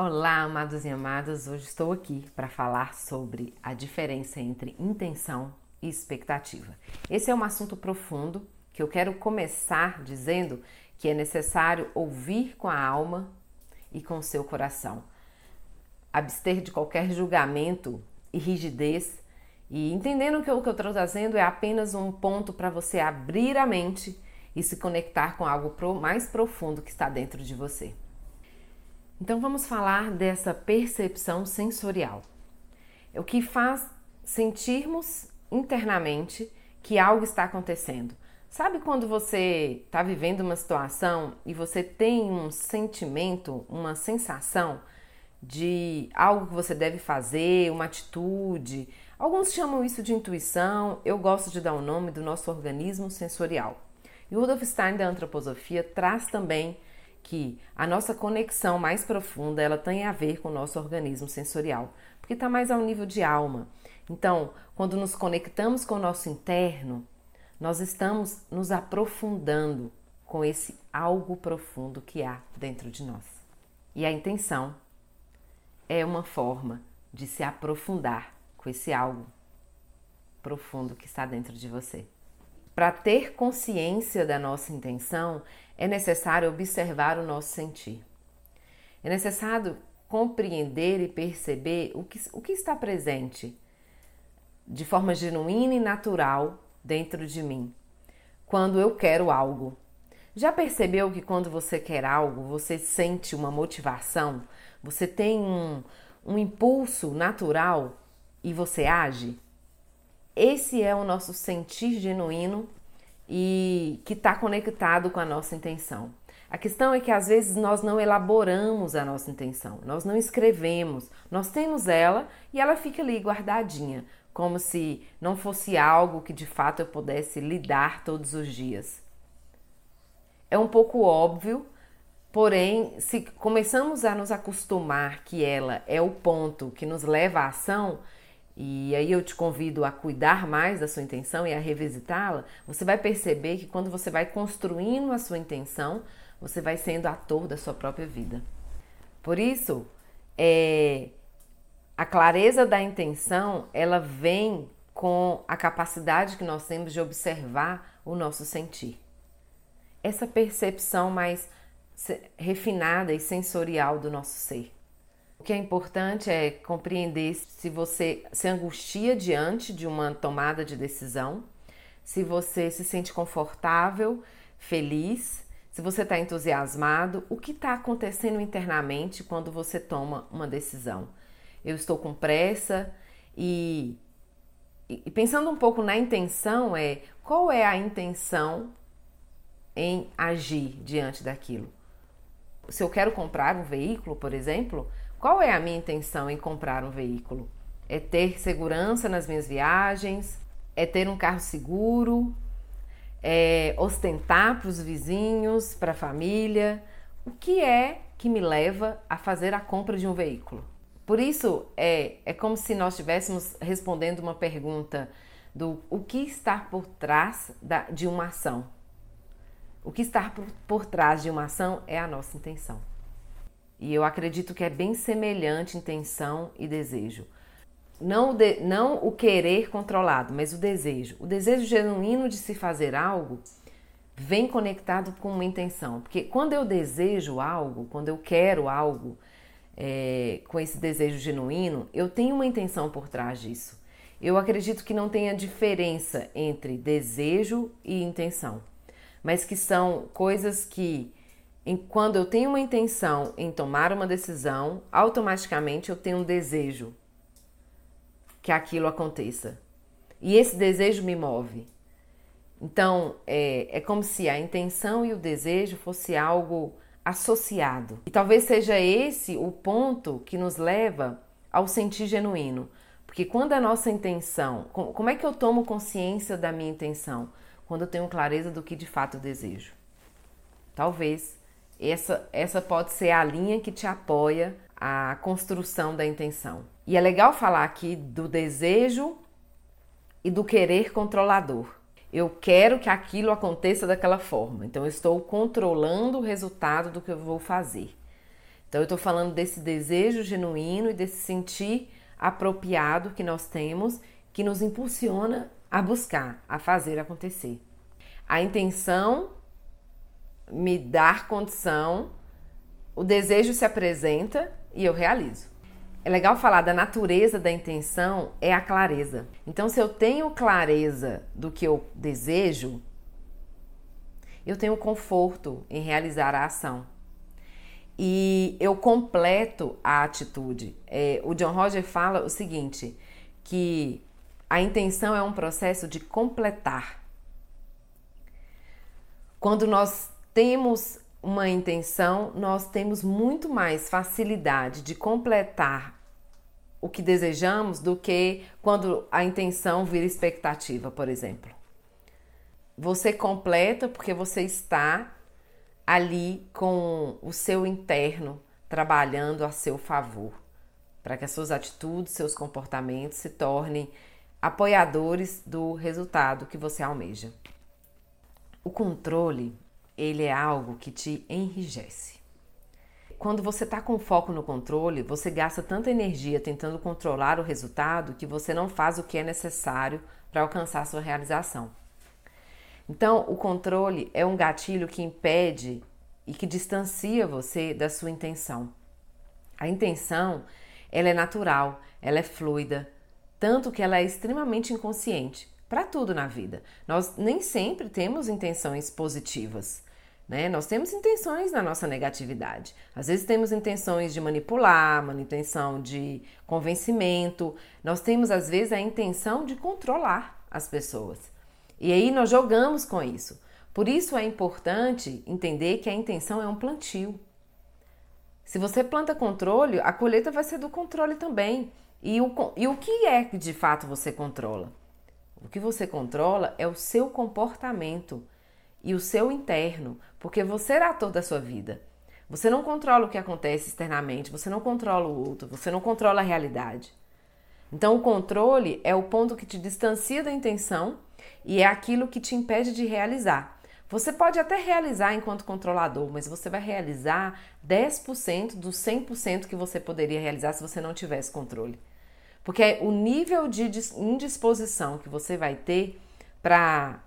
Olá, amados e amadas. Hoje estou aqui para falar sobre a diferença entre intenção e expectativa. Esse é um assunto profundo que eu quero começar dizendo que é necessário ouvir com a alma e com o seu coração. Abster de qualquer julgamento e rigidez e entendendo que o que eu estou trazendo é apenas um ponto para você abrir a mente e se conectar com algo mais profundo que está dentro de você. Então vamos falar dessa percepção sensorial. É o que faz sentirmos internamente que algo está acontecendo. Sabe quando você está vivendo uma situação e você tem um sentimento, uma sensação de algo que você deve fazer, uma atitude? Alguns chamam isso de intuição, eu gosto de dar o nome do nosso organismo sensorial. E Rudolf Stein da antroposofia traz também que a nossa conexão mais profunda ela tem a ver com o nosso organismo sensorial, porque está mais ao nível de alma. Então, quando nos conectamos com o nosso interno, nós estamos nos aprofundando com esse algo profundo que há dentro de nós. E a intenção é uma forma de se aprofundar com esse algo profundo que está dentro de você. Para ter consciência da nossa intenção, é necessário observar o nosso sentir. É necessário compreender e perceber o que, o que está presente de forma genuína e natural dentro de mim quando eu quero algo. Já percebeu que quando você quer algo, você sente uma motivação, você tem um, um impulso natural e você age? Esse é o nosso sentir genuíno e que está conectado com a nossa intenção. A questão é que às vezes nós não elaboramos a nossa intenção, nós não escrevemos, nós temos ela e ela fica ali guardadinha, como se não fosse algo que de fato eu pudesse lidar todos os dias. É um pouco óbvio, porém, se começamos a nos acostumar que ela é o ponto que nos leva à ação, e aí eu te convido a cuidar mais da sua intenção e a revisitá-la, você vai perceber que quando você vai construindo a sua intenção, você vai sendo ator da sua própria vida. Por isso, é, a clareza da intenção, ela vem com a capacidade que nós temos de observar o nosso sentir. Essa percepção mais refinada e sensorial do nosso ser. O que é importante é compreender se você se angustia diante de uma tomada de decisão, se você se sente confortável, feliz, se você está entusiasmado, o que está acontecendo internamente quando você toma uma decisão. Eu estou com pressa e, e pensando um pouco na intenção é qual é a intenção em agir diante daquilo. Se eu quero comprar um veículo, por exemplo, qual é a minha intenção em comprar um veículo? É ter segurança nas minhas viagens? É ter um carro seguro? É ostentar para os vizinhos, para a família? O que é que me leva a fazer a compra de um veículo? Por isso, é, é como se nós estivéssemos respondendo uma pergunta do o que está por trás da, de uma ação. O que está por, por trás de uma ação é a nossa intenção. E eu acredito que é bem semelhante intenção e desejo. Não o, de, não o querer controlado, mas o desejo. O desejo genuíno de se fazer algo vem conectado com uma intenção. Porque quando eu desejo algo, quando eu quero algo é, com esse desejo genuíno, eu tenho uma intenção por trás disso. Eu acredito que não tenha diferença entre desejo e intenção, mas que são coisas que quando eu tenho uma intenção em tomar uma decisão, automaticamente eu tenho um desejo que aquilo aconteça. E esse desejo me move. Então, é, é como se a intenção e o desejo fosse algo associado. E talvez seja esse o ponto que nos leva ao sentir genuíno. Porque quando a nossa intenção, como é que eu tomo consciência da minha intenção? Quando eu tenho clareza do que de fato desejo. Talvez essa, essa pode ser a linha que te apoia a construção da intenção. E é legal falar aqui do desejo e do querer controlador. Eu quero que aquilo aconteça daquela forma, então eu estou controlando o resultado do que eu vou fazer. Então eu estou falando desse desejo genuíno e desse sentir apropriado que nós temos, que nos impulsiona a buscar, a fazer acontecer. A intenção me dar condição, o desejo se apresenta e eu realizo. É legal falar da natureza da intenção é a clareza. Então, se eu tenho clareza do que eu desejo, eu tenho conforto em realizar a ação. E eu completo a atitude. É, o John Roger fala o seguinte: que a intenção é um processo de completar. Quando nós temos uma intenção, nós temos muito mais facilidade de completar o que desejamos do que quando a intenção vira expectativa, por exemplo. Você completa porque você está ali com o seu interno trabalhando a seu favor, para que as suas atitudes, seus comportamentos se tornem apoiadores do resultado que você almeja. O controle ele é algo que te enrijece. Quando você está com foco no controle, você gasta tanta energia tentando controlar o resultado que você não faz o que é necessário para alcançar sua realização. Então, o controle é um gatilho que impede e que distancia você da sua intenção. A intenção, ela é natural, ela é fluida, tanto que ela é extremamente inconsciente para tudo na vida. Nós nem sempre temos intenções positivas. Né? Nós temos intenções na nossa negatividade. Às vezes temos intenções de manipular, uma intenção de convencimento. Nós temos, às vezes, a intenção de controlar as pessoas. E aí nós jogamos com isso. Por isso é importante entender que a intenção é um plantio. Se você planta controle, a colheita vai ser do controle também. E o, e o que é que de fato você controla? O que você controla é o seu comportamento e o seu interno, porque você é ator da sua vida. Você não controla o que acontece externamente, você não controla o outro, você não controla a realidade. Então, o controle é o ponto que te distancia da intenção e é aquilo que te impede de realizar. Você pode até realizar enquanto controlador, mas você vai realizar 10% dos 100% que você poderia realizar se você não tivesse controle. Porque o nível de indisposição que você vai ter para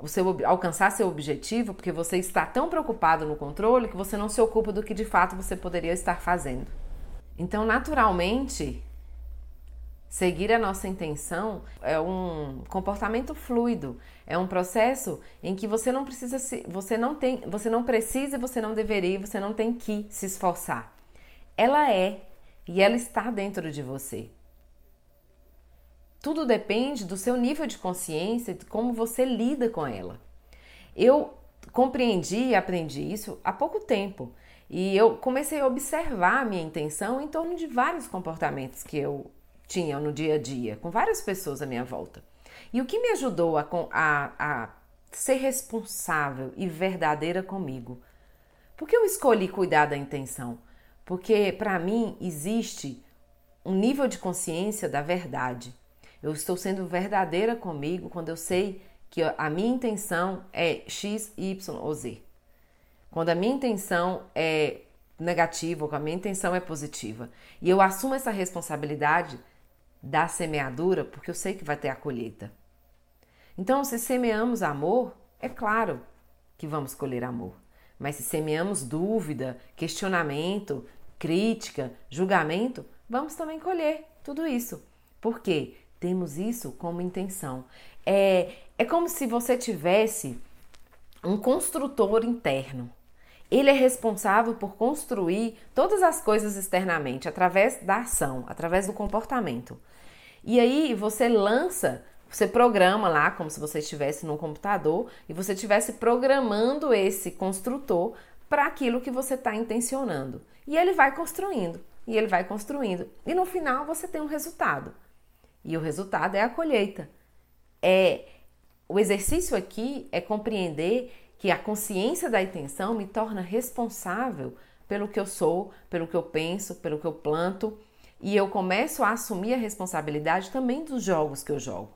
o seu, alcançar seu objetivo, porque você está tão preocupado no controle que você não se ocupa do que de fato você poderia estar fazendo. Então, naturalmente, seguir a nossa intenção é um comportamento fluido, é um processo em que você não precisa se, você não tem, você não precisa, você não deveria, você não tem que se esforçar. Ela é e ela está dentro de você. Tudo depende do seu nível de consciência, de como você lida com ela. Eu compreendi e aprendi isso há pouco tempo. E eu comecei a observar a minha intenção em torno de vários comportamentos que eu tinha no dia a dia, com várias pessoas à minha volta. E o que me ajudou a, a, a ser responsável e verdadeira comigo? Por que eu escolhi cuidar da intenção? Porque para mim existe um nível de consciência da verdade. Eu estou sendo verdadeira comigo quando eu sei que a minha intenção é X, Y ou Z. Quando a minha intenção é negativa ou a minha intenção é positiva. E eu assumo essa responsabilidade da semeadura porque eu sei que vai ter a colheita. Então, se semeamos amor, é claro que vamos colher amor. Mas se semeamos dúvida, questionamento, crítica, julgamento, vamos também colher tudo isso. Por quê? Temos isso como intenção. É, é como se você tivesse um construtor interno. Ele é responsável por construir todas as coisas externamente, através da ação, através do comportamento. E aí você lança, você programa lá, como se você estivesse num computador e você estivesse programando esse construtor para aquilo que você está intencionando. E ele vai construindo, e ele vai construindo. E no final você tem um resultado. E o resultado é a colheita. É o exercício aqui é compreender que a consciência da intenção me torna responsável pelo que eu sou, pelo que eu penso, pelo que eu planto, e eu começo a assumir a responsabilidade também dos jogos que eu jogo.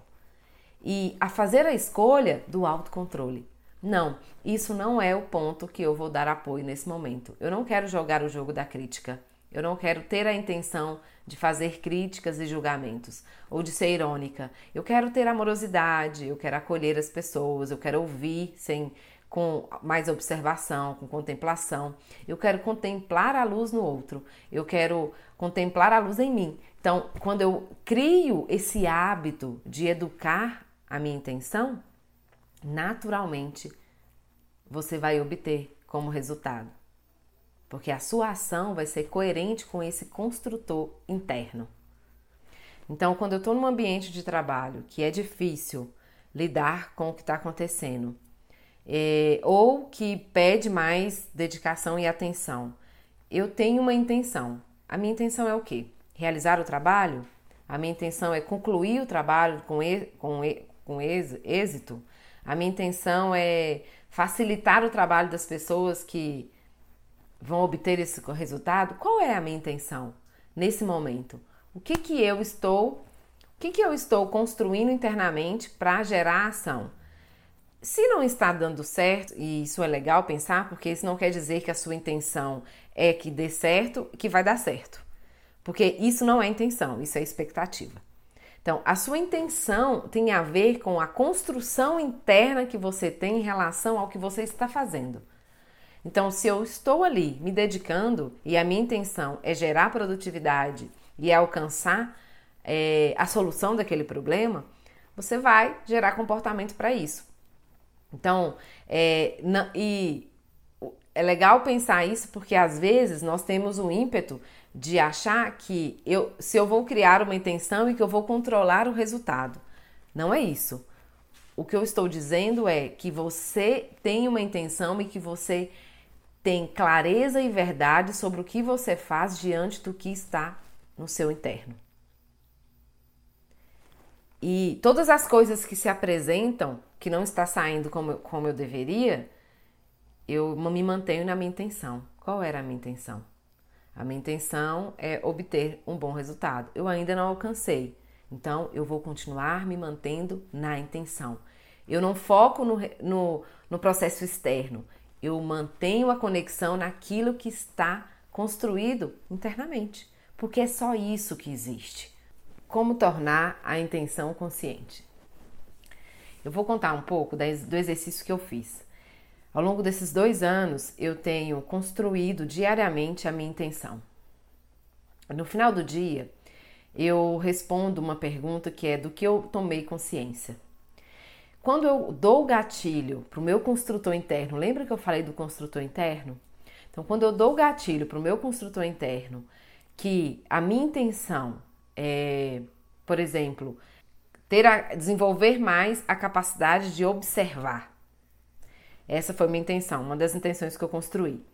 E a fazer a escolha do autocontrole. Não, isso não é o ponto que eu vou dar apoio nesse momento. Eu não quero jogar o jogo da crítica. Eu não quero ter a intenção de fazer críticas e julgamentos ou de ser irônica. Eu quero ter amorosidade, eu quero acolher as pessoas, eu quero ouvir sem com mais observação, com contemplação. Eu quero contemplar a luz no outro. Eu quero contemplar a luz em mim. Então, quando eu crio esse hábito de educar a minha intenção, naturalmente você vai obter como resultado. Porque a sua ação vai ser coerente com esse construtor interno. Então, quando eu estou num ambiente de trabalho que é difícil lidar com o que está acontecendo, é, ou que pede mais dedicação e atenção, eu tenho uma intenção. A minha intenção é o quê? Realizar o trabalho? A minha intenção é concluir o trabalho com, com, com êxito? A minha intenção é facilitar o trabalho das pessoas que vão obter esse resultado? Qual é a minha intenção nesse momento? O que que eu estou, o que que eu estou construindo internamente para gerar ação? Se não está dando certo, e isso é legal pensar, porque isso não quer dizer que a sua intenção é que dê certo, que vai dar certo. Porque isso não é intenção, isso é expectativa. Então, a sua intenção tem a ver com a construção interna que você tem em relação ao que você está fazendo. Então, se eu estou ali me dedicando e a minha intenção é gerar produtividade e alcançar é, a solução daquele problema, você vai gerar comportamento para isso. Então, é, não, e é legal pensar isso porque às vezes nós temos o ímpeto de achar que eu, se eu vou criar uma intenção e que eu vou controlar o resultado. Não é isso. O que eu estou dizendo é que você tem uma intenção e que você tem clareza e verdade sobre o que você faz diante do que está no seu interno. E todas as coisas que se apresentam, que não está saindo como, como eu deveria, eu me mantenho na minha intenção. Qual era a minha intenção? A minha intenção é obter um bom resultado. Eu ainda não alcancei, então eu vou continuar me mantendo na intenção. Eu não foco no, no, no processo externo, eu mantenho a conexão naquilo que está construído internamente, porque é só isso que existe. Como tornar a intenção consciente? Eu vou contar um pouco do exercício que eu fiz. Ao longo desses dois anos, eu tenho construído diariamente a minha intenção. No final do dia, eu respondo uma pergunta que é do que eu tomei consciência. Quando eu dou o gatilho para o meu construtor interno, lembra que eu falei do construtor interno? Então, quando eu dou o gatilho para o meu construtor interno, que a minha intenção é, por exemplo, ter a, desenvolver mais a capacidade de observar. Essa foi minha intenção, uma das intenções que eu construí.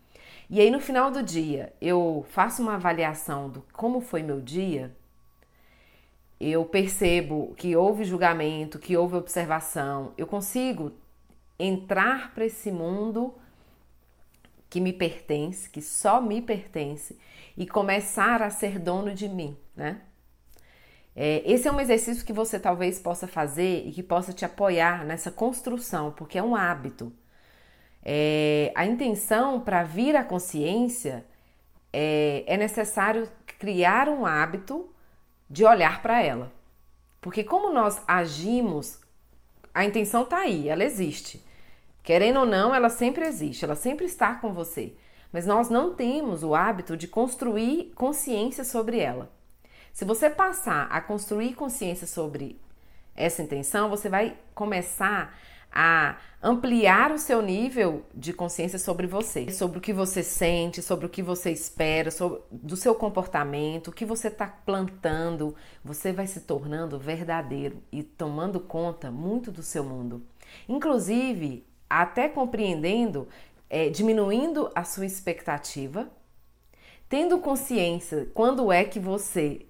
E aí no final do dia, eu faço uma avaliação do como foi meu dia. Eu percebo que houve julgamento, que houve observação. Eu consigo entrar para esse mundo que me pertence, que só me pertence e começar a ser dono de mim, né? É, esse é um exercício que você talvez possa fazer e que possa te apoiar nessa construção, porque é um hábito. É, a intenção para vir à consciência é, é necessário criar um hábito de olhar para ela. Porque como nós agimos, a intenção está aí, ela existe. Querendo ou não, ela sempre existe, ela sempre está com você. Mas nós não temos o hábito de construir consciência sobre ela. Se você passar a construir consciência sobre essa intenção, você vai começar a ampliar o seu nível de consciência sobre você, sobre o que você sente, sobre o que você espera, sobre do seu comportamento, o que você está plantando, você vai se tornando verdadeiro e tomando conta muito do seu mundo. Inclusive, até compreendendo, é, diminuindo a sua expectativa, tendo consciência quando é que você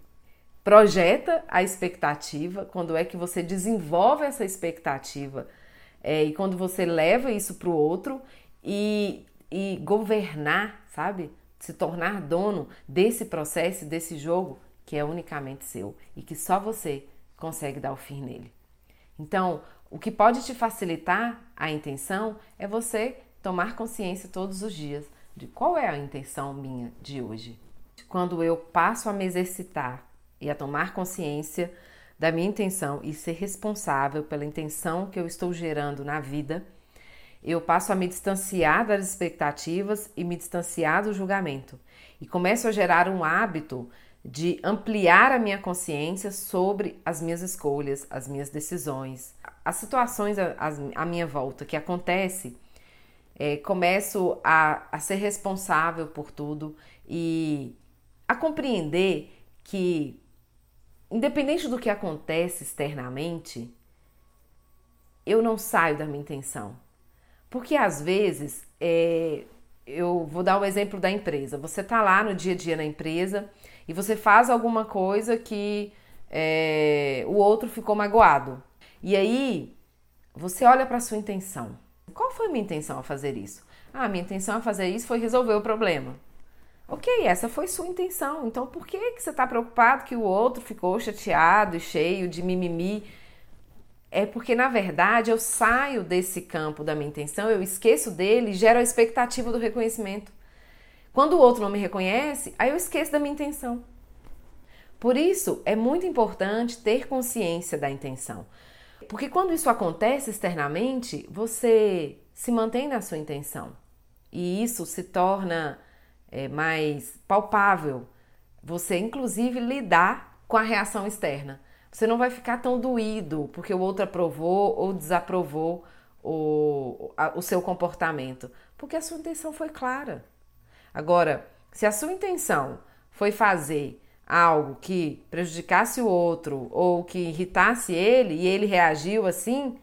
projeta a expectativa, quando é que você desenvolve essa expectativa é, e quando você leva isso para o outro e, e governar, sabe? Se tornar dono desse processo, desse jogo que é unicamente seu e que só você consegue dar o fim nele. Então, O que pode te facilitar a intenção é você tomar consciência todos os dias de qual é a intenção minha de hoje. Quando eu passo a me exercitar e a tomar consciência da minha intenção e ser responsável pela intenção que eu estou gerando na vida, eu passo a me distanciar das expectativas e me distanciar do julgamento. E começo a gerar um hábito de ampliar a minha consciência sobre as minhas escolhas, as minhas decisões, as situações à, minha volta que acontece. É, começo a, a ser responsável por tudo e a compreender que, independente do que acontece externamente, eu não saio da minha intenção. Porque às vezes, é, eu vou dar o exemplo da empresa. Você está lá no dia a dia na empresa e você faz alguma coisa que é, o outro ficou magoado. E aí você olha para sua intenção. Qual foi a minha intenção ao fazer isso? Ah, minha intenção a fazer isso foi resolver o problema. Ok, essa foi sua intenção. Então por que, que você está preocupado que o outro ficou chateado e cheio de mimimi? é porque na verdade eu saio desse campo da minha intenção, eu esqueço dele e gero a expectativa do reconhecimento. Quando o outro não me reconhece, aí eu esqueço da minha intenção. Por isso é muito importante ter consciência da intenção. Porque quando isso acontece externamente, você se mantém na sua intenção. E isso se torna é, mais palpável. Você, inclusive, lidar com a reação externa. Você não vai ficar tão doído porque o outro aprovou ou desaprovou o, a, o seu comportamento, porque a sua intenção foi clara. Agora, se a sua intenção foi fazer algo que prejudicasse o outro ou que irritasse ele e ele reagiu assim,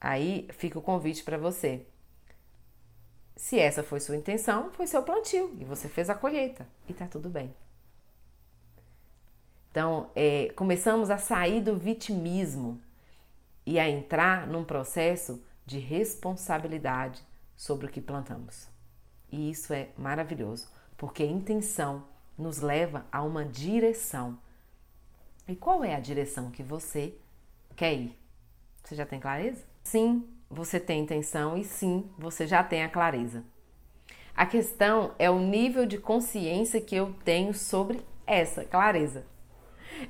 aí fica o convite para você. Se essa foi sua intenção, foi seu plantio e você fez a colheita e tá tudo bem. Então, é, começamos a sair do vitimismo e a entrar num processo de responsabilidade sobre o que plantamos. E isso é maravilhoso, porque a intenção nos leva a uma direção. E qual é a direção que você quer ir? Você já tem clareza? Sim, você tem intenção e sim, você já tem a clareza. A questão é o nível de consciência que eu tenho sobre essa clareza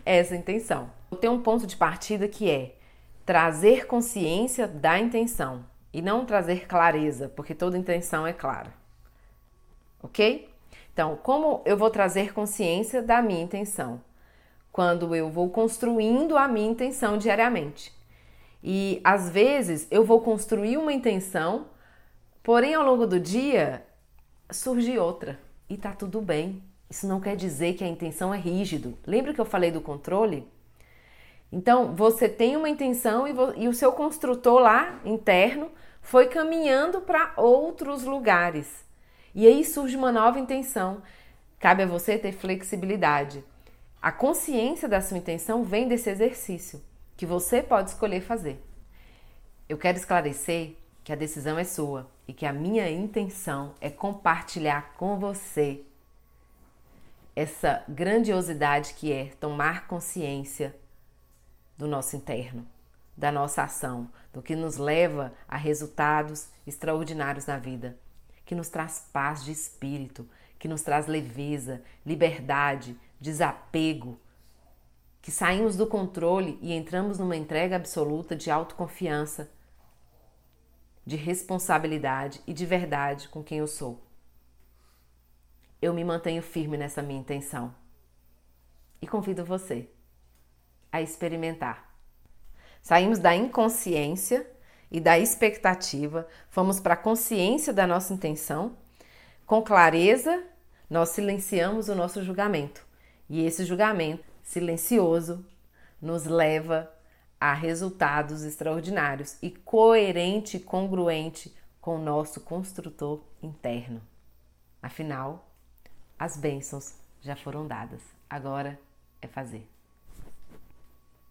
essa intenção. Tem um ponto de partida que é trazer consciência da intenção e não trazer clareza, porque toda intenção é clara. Ok? Então, como eu vou trazer consciência da minha intenção? Quando eu vou construindo a minha intenção diariamente. E às vezes eu vou construir uma intenção, porém ao longo do dia surge outra e tá tudo bem. Isso não quer dizer que a intenção é rígido. Lembra que eu falei do controle? Então, você tem uma intenção e, e o seu construtor lá interno foi caminhando para outros lugares. E aí surge uma nova intenção. Cabe a você ter flexibilidade. A consciência da sua intenção vem desse exercício que você pode escolher fazer. Eu quero esclarecer que a decisão é sua e que a minha intenção é compartilhar com você essa grandiosidade que é tomar consciência do nosso interno, da nossa ação, do que nos leva a resultados extraordinários na vida, que nos traz paz de espírito, que nos traz leveza, liberdade, desapego, que saímos do controle e entramos numa entrega absoluta de autoconfiança, de responsabilidade e de verdade com quem eu sou eu me mantenho firme nessa minha intenção. E convido você a experimentar. Saímos da inconsciência e da expectativa, fomos para a consciência da nossa intenção. Com clareza, nós silenciamos o nosso julgamento. E esse julgamento silencioso nos leva a resultados extraordinários e coerente e congruente com o nosso construtor interno. Afinal, as bênçãos já foram dadas. Agora é fazer.